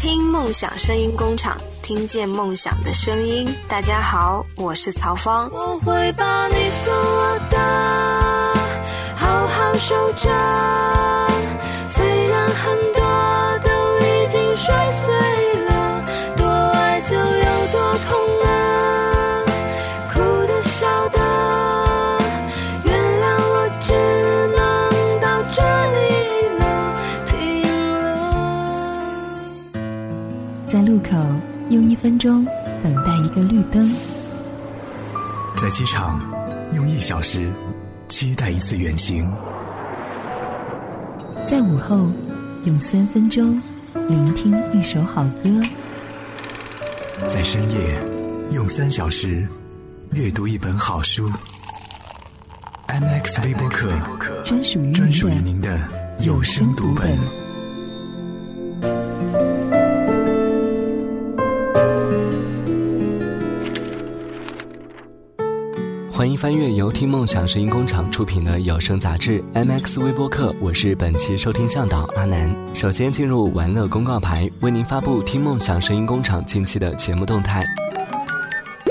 听梦想声音工厂，听见梦想的声音。大家好，我是曹芳。我会把你送我的，好好守着。虽然很多用一分钟等待一个绿灯，在机场用一小时期待一次远行，在午后用三分钟聆听一首好歌，在深夜用三小时阅读一本好书。MX 微播客专属于专属于您的有声读本。欢迎翻阅由听梦想声音工厂出品的有声杂志 MX 微播客，我是本期收听向导阿南。首先进入玩乐公告牌，为您发布听梦想声音工厂近期的节目动态。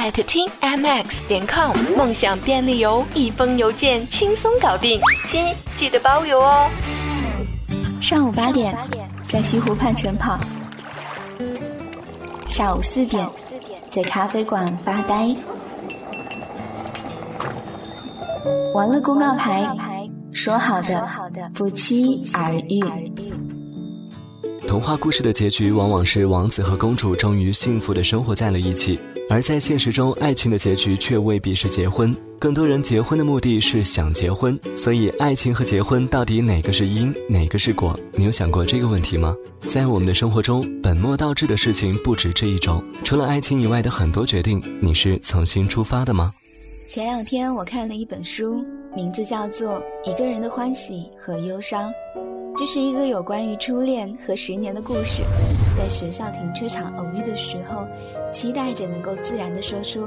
艾特听 mx 点 com，梦想便利邮，一封邮件轻松搞定，亲记得包邮哦。上午八点，在西湖畔晨跑；下午四点，在咖啡馆发呆。完了公告牌，说好的不期而遇。童话故事的结局往往是王子和公主终于幸福的生活在了一起，而在现实中，爱情的结局却未必是结婚。更多人结婚的目的是想结婚，所以爱情和结婚到底哪个是因，哪个是果？你有想过这个问题吗？在我们的生活中，本末倒置的事情不止这一种。除了爱情以外的很多决定，你是从心出发的吗？前两天我看了一本书，名字叫做《一个人的欢喜和忧伤》。这是一个有关于初恋和十年的故事，在学校停车场偶遇的时候，期待着能够自然的说出：“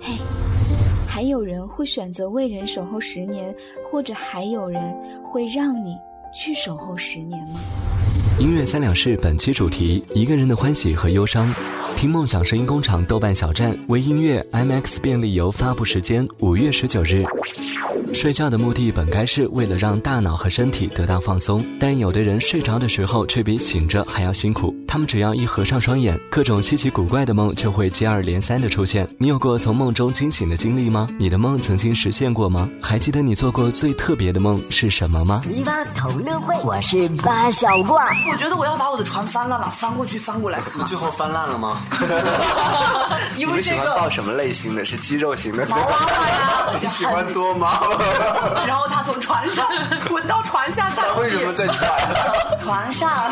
嘿，还有人会选择为人守候十年，或者还有人会让你去守候十年吗？”音乐三两事本期主题：一个人的欢喜和忧伤。听梦想声音工厂豆瓣小站微音乐 MX 便利邮发布时间五月十九日。睡觉的目的本该是为了让大脑和身体得到放松，但有的人睡着的时候却比醒着还要辛苦。他们只要一合上双眼，各种稀奇古怪的梦就会接二连三的出现。你有过从梦中惊醒的经历吗？你的梦曾经实现过吗？还记得你做过最特别的梦是什么吗？泥巴同乐会，我是八小怪。我觉得我要把我的船翻烂了，翻过去翻过来。你最后翻烂了吗？因你们喜欢为这个抱什么类型的？是肌肉型的？毛娃娃呀，你喜欢多毛？然后他从船上滚到船下上他为什么在船上？船上？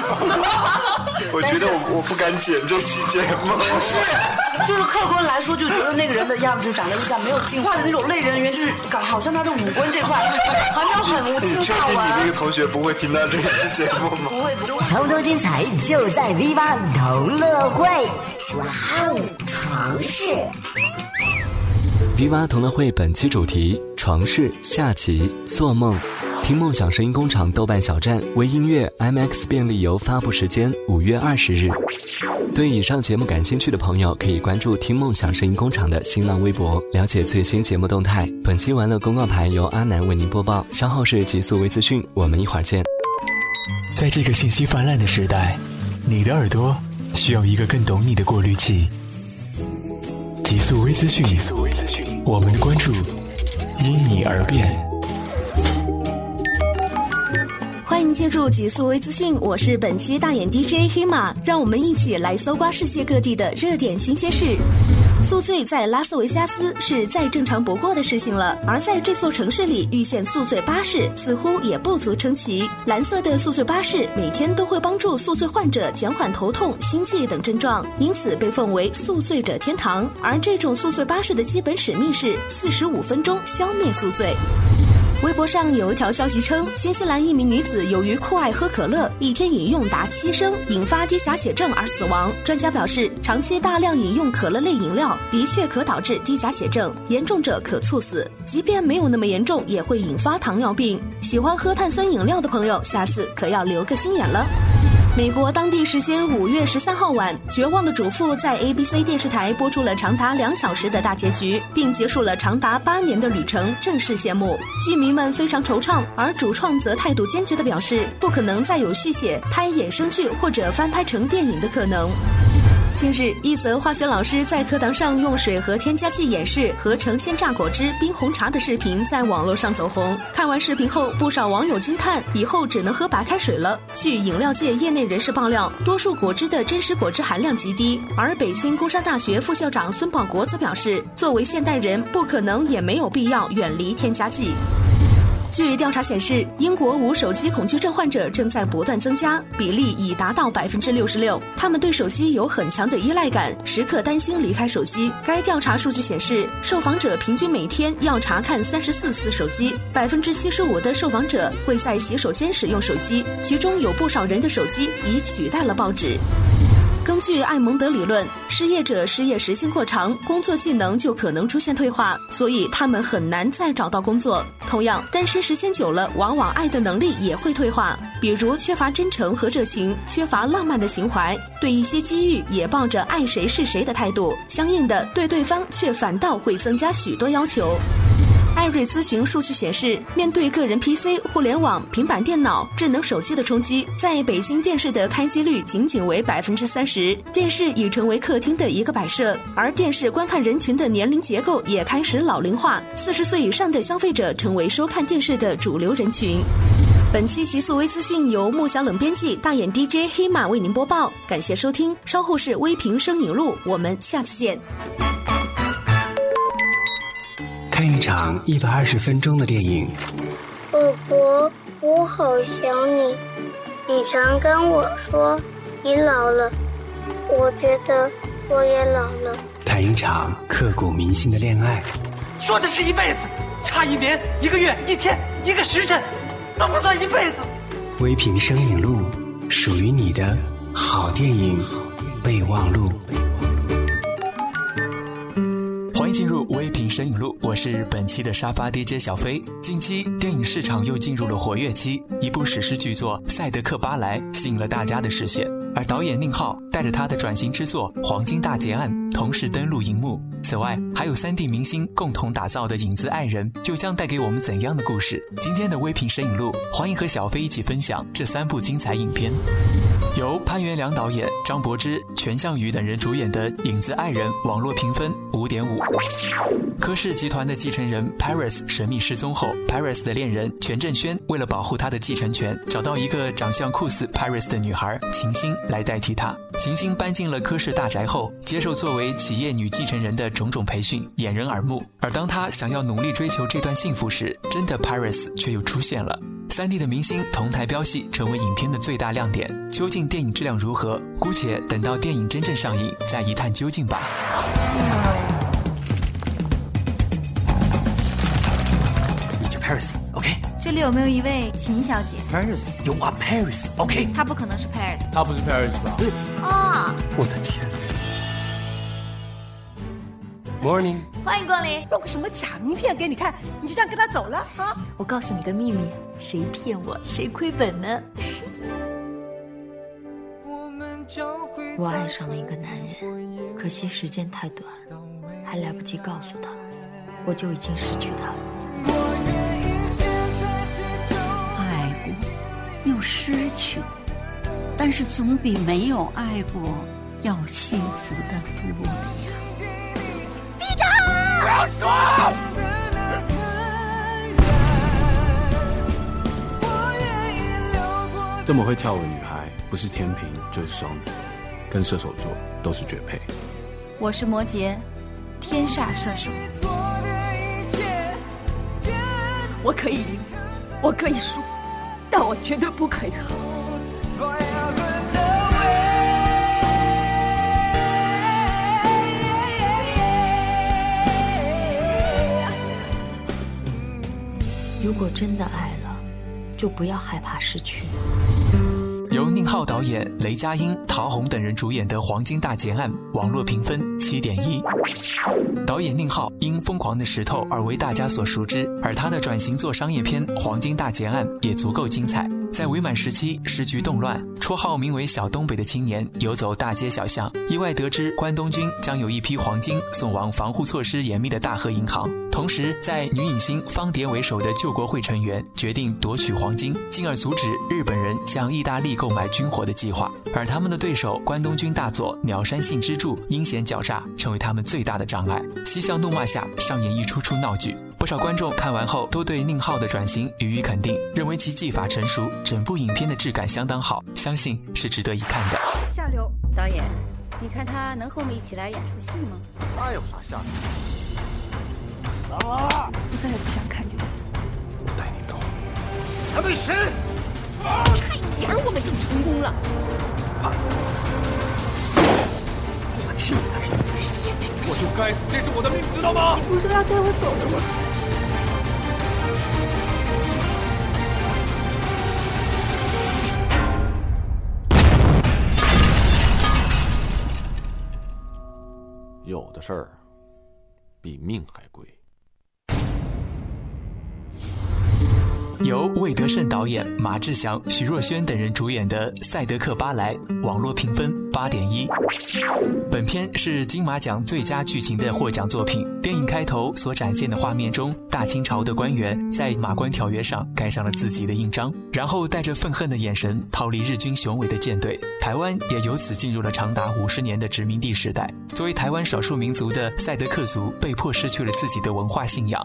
我觉得我我不敢剪这期节目。就是客观来说，就觉得那个人的样子就长得像没有进化的那种类人猿，就是感好像他的五官这块还没有很无你确进化定你那完个。同学不会听到这期节目吗？不会不会，超多精彩就在 Viva 同乐会！哇哦，床事。Viva 同乐会本期主题：床事下集，做梦。听梦想声音工厂豆瓣小站微音乐 MX 便利邮发布时间五月二十日。对以上节目感兴趣的朋友，可以关注听梦想声音工厂的新浪微博，了解最新节目动态。本期玩乐公告牌由阿南为您播报，稍后是极速微资讯，我们一会儿见。在这个信息泛滥的时代，你的耳朵需要一个更懂你的过滤器。极速微资讯，我们的关注因你而变。欢迎进入极速微资讯，我是本期大眼 DJ 黑马，让我们一起来搜刮世界各地的热点新鲜事。宿醉在拉斯维加斯是再正常不过的事情了，而在这座城市里遇见宿醉巴士似乎也不足称奇。蓝色的宿醉巴士每天都会帮助宿醉患者减缓头痛、心悸等症状，因此被奉为宿醉者天堂。而这种宿醉巴士的基本使命是四十五分钟消灭宿醉。微博上有一条消息称，新西兰一名女子由于酷爱喝可乐，一天饮用达七升，引发低钾血症而死亡。专家表示，长期大量饮用可乐类饮料的确可导致低钾血症，严重者可猝死。即便没有那么严重，也会引发糖尿病。喜欢喝碳酸饮料的朋友，下次可要留个心眼了。美国当地时间五月十三号晚，《绝望的主妇》在 ABC 电视台播出了长达两小时的大结局，并结束了长达八年的旅程，正式谢幕。剧迷们非常惆怅，而主创则态度坚决地表示，不可能再有续写、拍衍生剧或者翻拍成电影的可能。近日，一则化学老师在课堂上用水和添加剂演示合成鲜榨果汁冰红茶的视频在网络上走红。看完视频后，不少网友惊叹：“以后只能喝白开水了。”据饮料界业内人士爆料，多数果汁的真实果汁含量极低。而北京工商大学副校长孙宝国则表示：“作为现代人，不可能也没有必要远离添加剂。”据调查显示，英国无手机恐惧症患者正在不断增加，比例已达到百分之六十六。他们对手机有很强的依赖感，时刻担心离开手机。该调查数据显示，受访者平均每天要查看三十四次手机，百分之七十五的受访者会在洗手间使用手机，其中有不少人的手机已取代了报纸。根据艾蒙德理论，失业者失业时间过长，工作技能就可能出现退化，所以他们很难再找到工作。同样，单身时间久了，往往爱的能力也会退化，比如缺乏真诚和热情，缺乏浪漫的情怀，对一些机遇也抱着爱谁是谁的态度，相应的，对对方却反倒会增加许多要求。艾瑞咨询数据显示，面对个人 PC、互联网、平板电脑、智能手机的冲击，在北京电视的开机率仅仅为百分之三十，电视已成为客厅的一个摆设，而电视观看人群的年龄结构也开始老龄化，四十岁以上的消费者成为收看电视的主流人群。本期极速微资讯由木小冷编辑，大眼 DJ 黑马为您播报，感谢收听，稍后是微评声影录，我们下次见。看一场一百二十分钟的电影。宝宝，我好想你。你常跟我说你老了，我觉得我也老了。谈一场刻骨铭心的恋爱。说的是一辈子，差一年、一个月、一天、一个时辰，都不算一辈子。微评声影录，属于你的好电影备忘录。神影录，我是本期的沙发 DJ 小飞。近期电影市场又进入了活跃期，一部史诗巨作《赛德克·巴莱》吸引了大家的视线，而导演宁浩带着他的转型之作《黄金大劫案》同时登陆荧幕。此外，还有三 D 明星共同打造的《影子爱人》，又将带给我们怎样的故事？今天的微评神影录，欢迎和小飞一起分享这三部精彩影片。由潘元良导演、张柏芝、全相宇等人主演的《影子爱人》，网络评分五点五。柯氏集团的继承人 Paris 神秘失踪后，Paris 的恋人全正轩为了保护他的继承权，找到一个长相酷似 Paris 的女孩秦星来代替他。秦星搬进了柯氏大宅后，接受作为企业女继承人的种种培训，掩人耳目。而当他想要努力追求这段幸福时，真的 Paris 却又出现了。三 D 的明星同台飙戏成为影片的最大亮点，究竟电影质量如何？姑且等到电影真正上映再一探究竟吧。Paris，OK？、这里有没有一位秦小姐？Paris，You are Paris，OK？、她不可能是 Paris。她不是 Paris 吧？对。啊！我的天！Morning，欢迎光临。弄个什么假名片给你看，你就这样跟他走了啊？我告诉你个秘密，谁骗我谁亏本呢？我爱上了一个男人，可惜时间太短，还来不及告诉他，我就已经失去他了。爱过，又失去，但是总比没有爱过要幸福的多！不要说！这么会跳舞的女孩，不是天平就是双子，跟射手座都是绝配。我是摩羯，天煞射手。我可以赢，我可以输，但我绝对不可以和。如果真的爱了，就不要害怕失去。由宁浩导演、雷佳音、陶虹等人主演的《黄金大劫案》，网络评分七点一。导演宁浩因《疯狂的石头》而为大家所熟知，而他的转型做商业片《黄金大劫案》也足够精彩。在伪满时期，时局动乱，绰号名为“小东北”的青年游走大街小巷，意外得知关东军将有一批黄金送往防护措施严密的大和银行。同时，在女影星方蝶为首的救国会成员决定夺取黄金，进而阻止日本人向意大利购买军火的计划。而他们的对手关东军大作《鸟山信之助》阴险狡诈，成为他们最大的障碍。嬉笑怒骂下上演一出出闹剧。不少观众看完后都对宁浩的转型予以肯定，认为其技法成熟，整部影片的质感相当好，相信是值得一看的。下流。导演，你看他能和我们一起来演出戏吗？那有啥下流？什么？我再也不想看见。你。我带你走。他们神！差一点我们就成功了。我是你的人，但是现在我就该死，这是我的命，知道吗？你不是要带我走的吗？事儿比命还贵。由魏德胜导演、马志祥、徐若瑄等人主演的《赛德克巴莱》，网络评分八点一。本片是金马奖最佳剧情的获奖作品。电影开头所展现的画面中，大清朝的官员在马关条约上盖上了自己的印章，然后带着愤恨的眼神逃离日军雄伟的舰队。台湾也由此进入了长达五十年的殖民地时代。作为台湾少数民族的赛德克族，被迫失去了自己的文化信仰。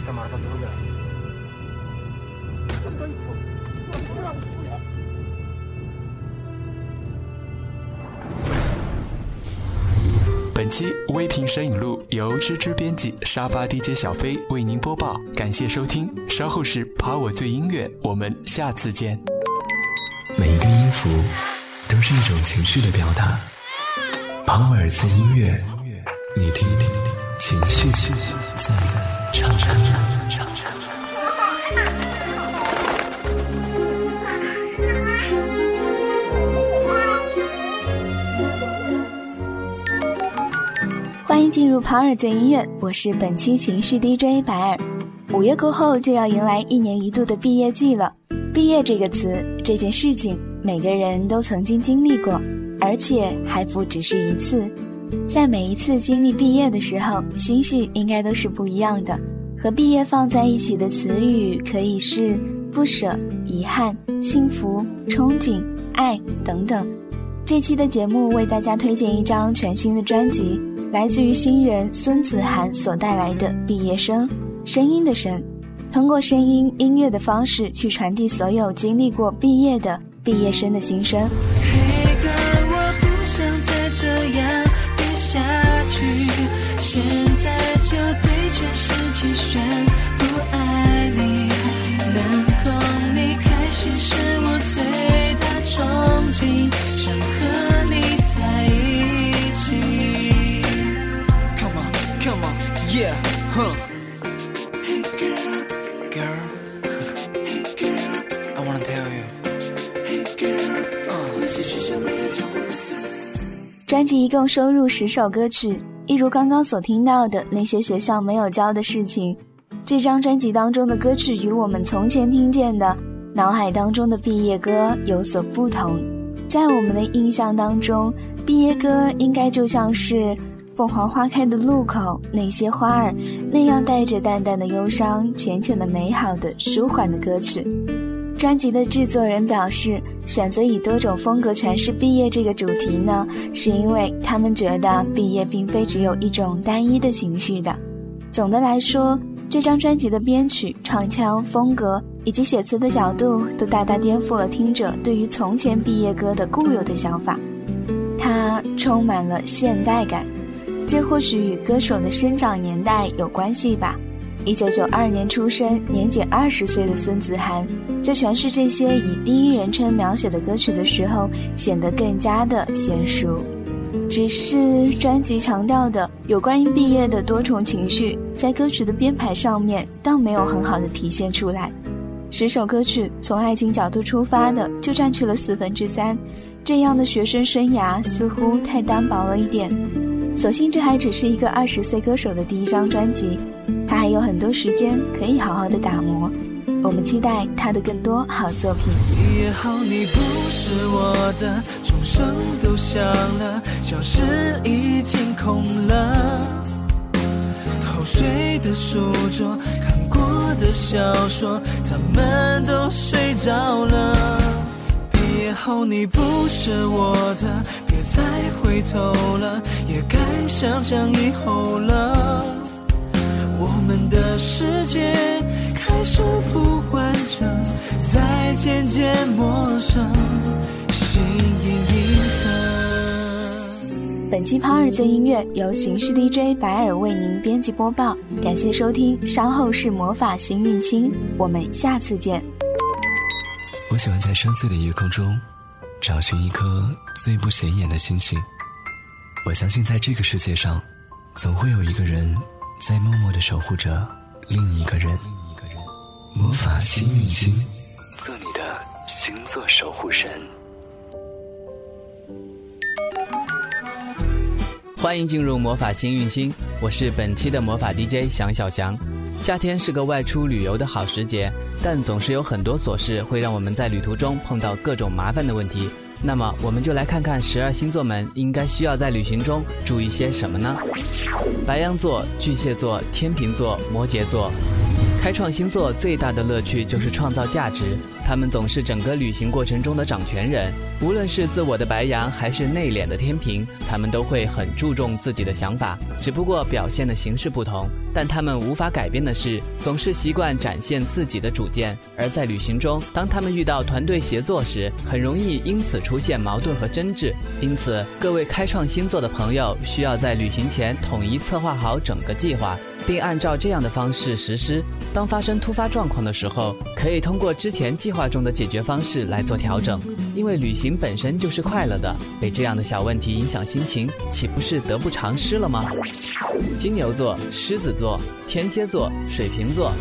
運んできたまたどこだ本期微评摄影录由芝芝编辑，沙发 DJ 小飞为您播报，感谢收听。稍后是跑我最音乐，我们下次见。每一个音符都是一种情绪的表达。跑尔最音乐，你听听 情绪在唱唱歌。欢迎进入跑尔最音乐，我是本期情绪 DJ 白尔。五月过后就要迎来一年一度的毕业季了。毕业这个词，这件事情，每个人都曾经经历过，而且还不只是一次。在每一次经历毕业的时候，心绪应该都是不一样的。和毕业放在一起的词语可以是不舍、遗憾、幸福、憧憬、爱等等。这期的节目为大家推荐一张全新的专辑。来自于新人孙子涵所带来的《毕业生》，声音的声，通过声音音乐的方式去传递所有经历过毕业的毕业生的心声。专辑一共收录十首歌曲，一如刚刚所听到的那些学校没有教的事情。这张专辑当中的歌曲与我们从前听见的脑海当中的毕业歌有所不同。在我们的印象当中，毕业歌应该就像是凤凰花开的路口，那些花儿那样带着淡淡的忧伤、浅浅的美好的舒缓的歌曲。专辑的制作人表示，选择以多种风格诠释毕业这个主题呢，是因为他们觉得毕业并非只有一种单一的情绪的。总的来说，这张专辑的编曲、唱腔、风格以及写词的角度，都大大颠覆了听者对于从前毕业歌的固有的想法。它充满了现代感，这或许与歌手的生长年代有关系吧。一九九二年出生、年仅二十岁的孙子涵，在诠释这些以第一人称描写的歌曲的时候，显得更加的娴熟。只是专辑强调的有关于毕业的多重情绪，在歌曲的编排上面倒没有很好的体现出来。十首歌曲从爱情角度出发的就占去了四分之三，这样的学生生涯似乎太单薄了一点。所幸这还只是一个二十岁歌手的第一张专辑，他还有很多时间可以好好的打磨。我们期待他的更多好作品。毕业后你不是我的，钟声都响了，教室已经空了，偷睡的书桌，看过的小说，他们都睡着了。毕业后你不是我的，别再回头了，也该想想以后了。我们的世界开始不完整，在渐渐陌生，心隐隐藏。本期抛二岁音乐由形式 DJ 白尔为您编辑播报，感谢收听，稍后是魔法幸运星，我们下次见。我喜欢在深邃的夜空中找寻一颗最不显眼的星星。我相信，在这个世界上，总会有一个人在默默的守护着另一个人。魔法幸运星，做你的星座守护神。欢迎进入魔法幸运星，我是本期的魔法 DJ 翔小翔。夏天是个外出旅游的好时节，但总是有很多琐事会让我们在旅途中碰到各种麻烦的问题。那么，我们就来看看十二星座们应该需要在旅行中注意些什么呢？白羊座、巨蟹座、天秤座、摩羯座。开创星座最大的乐趣就是创造价值，他们总是整个旅行过程中的掌权人。无论是自我的白羊，还是内敛的天平，他们都会很注重自己的想法，只不过表现的形式不同。但他们无法改变的是，总是习惯展现自己的主见。而在旅行中，当他们遇到团队协作时，很容易因此出现矛盾和争执。因此，各位开创星座的朋友需要在旅行前统一策划好整个计划。并按照这样的方式实施。当发生突发状况的时候，可以通过之前计划中的解决方式来做调整。因为旅行本身就是快乐的，被这样的小问题影响心情，岂不是得不偿失了吗？金牛座、狮子座、天蝎座、水瓶座。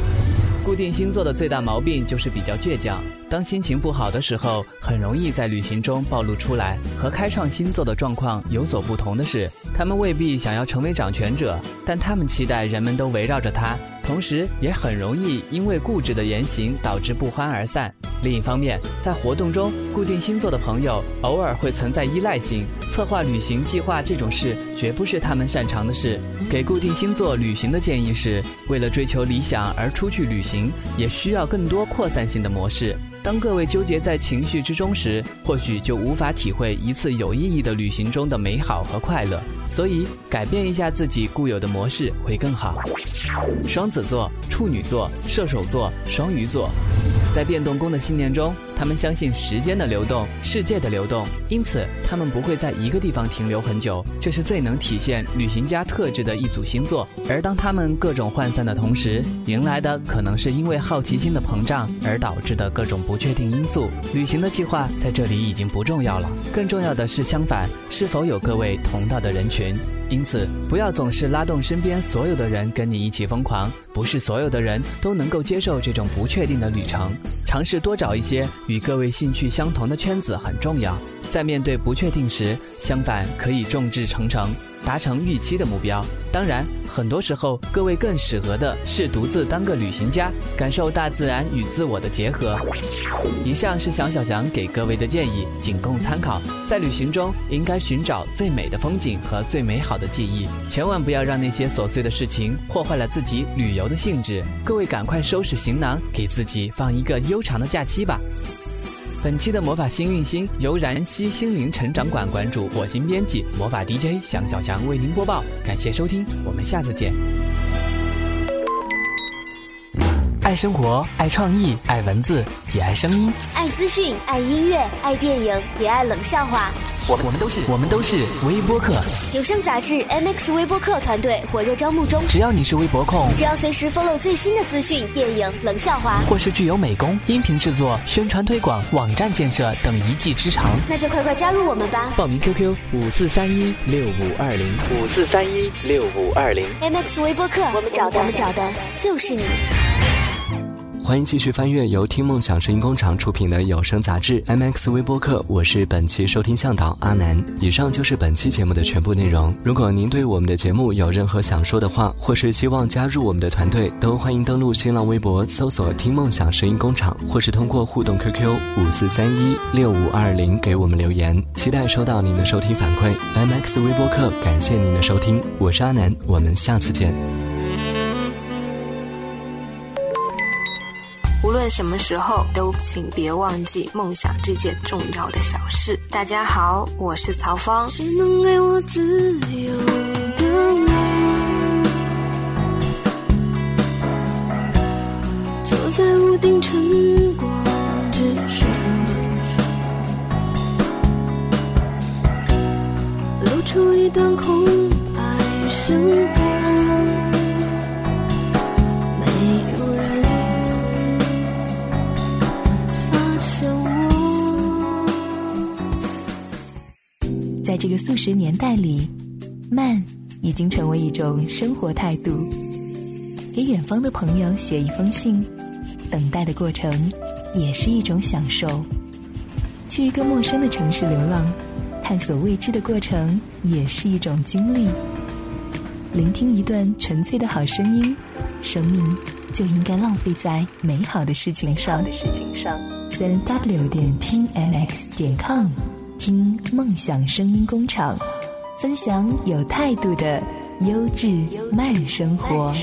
固定星座的最大毛病就是比较倔强，当心情不好的时候，很容易在旅行中暴露出来。和开创星座的状况有所不同的是，他们未必想要成为掌权者，但他们期待人们都围绕着他，同时也很容易因为固执的言行导致不欢而散。另一方面，在活动中，固定星座的朋友偶尔会存在依赖性，策划旅行计划这种事绝不是他们擅长的事。给固定星座旅行的建议是，为了追求理想而出去旅行，也需要更多扩散性的模式。当各位纠结在情绪之中时，或许就无法体会一次有意义的旅行中的美好和快乐。所以，改变一下自己固有的模式会更好。双子座、处女座、射手座、双鱼座。在变动宫的信念中，他们相信时间的流动、世界的流动，因此他们不会在一个地方停留很久。这是最能体现旅行家特质的一组星座。而当他们各种涣散的同时，迎来的可能是因为好奇心的膨胀而导致的各种不确定因素。旅行的计划在这里已经不重要了，更重要的是相反，是否有各位同道的人群。群因此，不要总是拉动身边所有的人跟你一起疯狂。不是所有的人都能够接受这种不确定的旅程。尝试多找一些与各位兴趣相同的圈子很重要。在面对不确定时，相反可以众志成城。达成预期的目标。当然，很多时候各位更适合的是独自当个旅行家，感受大自然与自我的结合。以上是小小翔给各位的建议，仅供参考。在旅行中，应该寻找最美的风景和最美好的记忆，千万不要让那些琐碎的事情破坏了自己旅游的兴致。各位赶快收拾行囊，给自己放一个悠长的假期吧。本期的魔法幸运星由然希心灵成长馆馆主、火星编辑、魔法 DJ 向小强为您播报，感谢收听，我们下次见。爱生活，爱创意，爱文字，也爱声音，爱资讯，爱音乐，爱电影，也爱冷笑话。我我们都是我们都是微播客有声杂志 MX 微播客团队火热招募中。只要你是微博控，只要随时 follow 最新的资讯、电影、冷笑话，或是具有美工、音频制作、宣传推广、网站建设等一技之长，那就快快加入我们吧！报名 QQ 五四三一六五二零五四三一六五二零 MX 微播客，我们找的我们找的就是你。欢迎继续翻阅由听梦想声音工厂出品的有声杂志 MX 微播客，我是本期收听向导阿南。以上就是本期节目的全部内容。如果您对我们的节目有任何想说的话，或是希望加入我们的团队，都欢迎登录新浪微博搜索“听梦想声音工厂”，或是通过互动 QQ 五四三一六五二零给我们留言。期待收到您的收听反馈。MX 微播客，感谢您的收听，我是阿南，我们下次见。论什么时候，都请别忘记梦想这件重要的小事。大家好，我是曹芳。谁能给我自由的？坐在屋顶晨光之上，露出一段空白生活。这个速食年代里，慢已经成为一种生活态度。给远方的朋友写一封信，等待的过程也是一种享受。去一个陌生的城市流浪，探索未知的过程也是一种经历。聆听一段纯粹的好声音，生命就应该浪费在美好的事情上。三 w 点听 mx 点 com。听梦想声音工厂，分享有态度的优质慢生活。